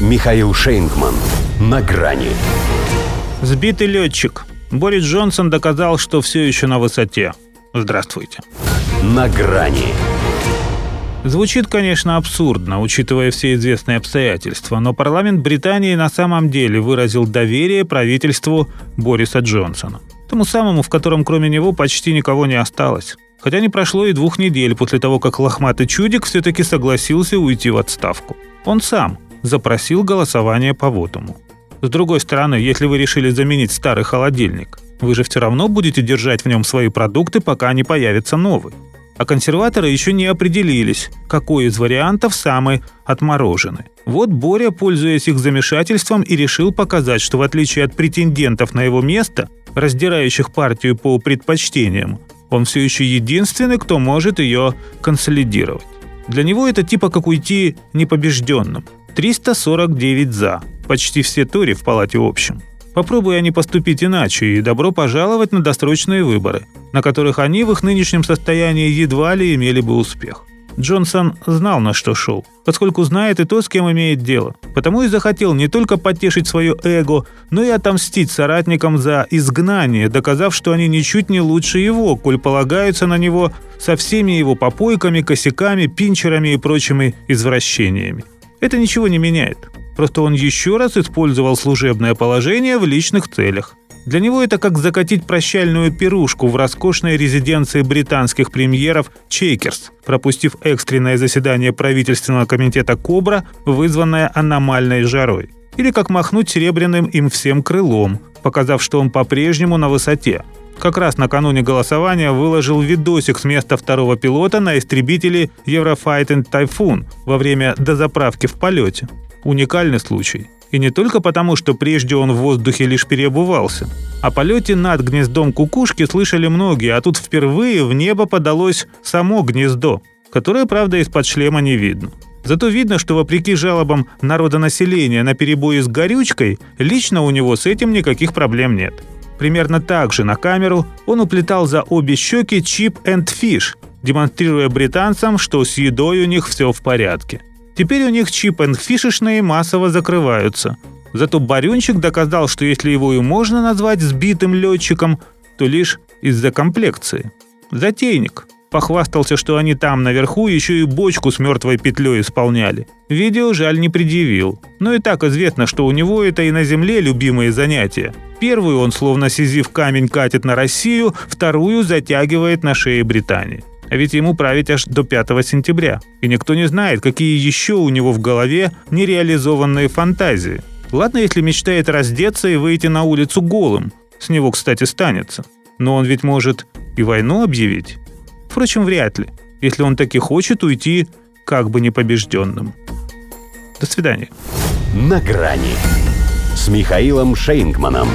Михаил Шейнгман. На грани. Сбитый летчик. Борис Джонсон доказал, что все еще на высоте. Здравствуйте. На грани. Звучит, конечно, абсурдно, учитывая все известные обстоятельства, но парламент Британии на самом деле выразил доверие правительству Бориса Джонсона. Тому самому, в котором кроме него почти никого не осталось. Хотя не прошло и двух недель после того, как лохматый чудик все-таки согласился уйти в отставку. Он сам запросил голосование по вотуму. С другой стороны, если вы решили заменить старый холодильник, вы же все равно будете держать в нем свои продукты, пока не появится новый. А консерваторы еще не определились, какой из вариантов самый отмороженный. Вот Боря, пользуясь их замешательством, и решил показать, что в отличие от претендентов на его место, раздирающих партию по предпочтениям, он все еще единственный, кто может ее консолидировать. Для него это типа как уйти непобежденным. 349 «за». Почти все Тори в палате общем. Попробуй они поступить иначе, и добро пожаловать на досрочные выборы, на которых они в их нынешнем состоянии едва ли имели бы успех. Джонсон знал, на что шел, поскольку знает и то, с кем имеет дело. Потому и захотел не только потешить свое эго, но и отомстить соратникам за изгнание, доказав, что они ничуть не лучше его, коль полагаются на него со всеми его попойками, косяками, пинчерами и прочими извращениями. Это ничего не меняет. Просто он еще раз использовал служебное положение в личных целях. Для него это как закатить прощальную пирушку в роскошной резиденции британских премьеров Чейкерс, пропустив экстренное заседание правительственного комитета «Кобра», вызванное аномальной жарой. Или как махнуть серебряным им всем крылом, показав, что он по-прежнему на высоте. Как раз накануне голосования выложил видосик с места второго пилота на истребителе Eurofighting Typhoon во время дозаправки в полете. Уникальный случай. И не только потому, что прежде он в воздухе лишь переобувался. О полете над гнездом кукушки слышали многие, а тут впервые в небо подалось само гнездо, которое, правда, из-под шлема не видно. Зато видно, что вопреки жалобам народонаселения на перебои с горючкой, лично у него с этим никаких проблем нет. Примерно так же на камеру он уплетал за обе щеки чип and fish, демонстрируя британцам, что с едой у них все в порядке. Теперь у них чип and фишечные массово закрываются. Зато Барюнчик доказал, что если его и можно назвать сбитым летчиком, то лишь из-за комплекции. Затейник. Похвастался, что они там наверху еще и бочку с мертвой петлей исполняли. Видео жаль не предъявил. Но и так известно, что у него это и на земле любимые занятия. Первую он словно сизив камень катит на Россию, вторую затягивает на шее Британии. А ведь ему править аж до 5 сентября. И никто не знает, какие еще у него в голове нереализованные фантазии. Ладно, если мечтает раздеться и выйти на улицу голым. С него, кстати, станется. Но он ведь может и войну объявить. Впрочем, вряд ли, если он таки хочет уйти как бы непобежденным. До свидания. На грани с Михаилом Шейнгманом.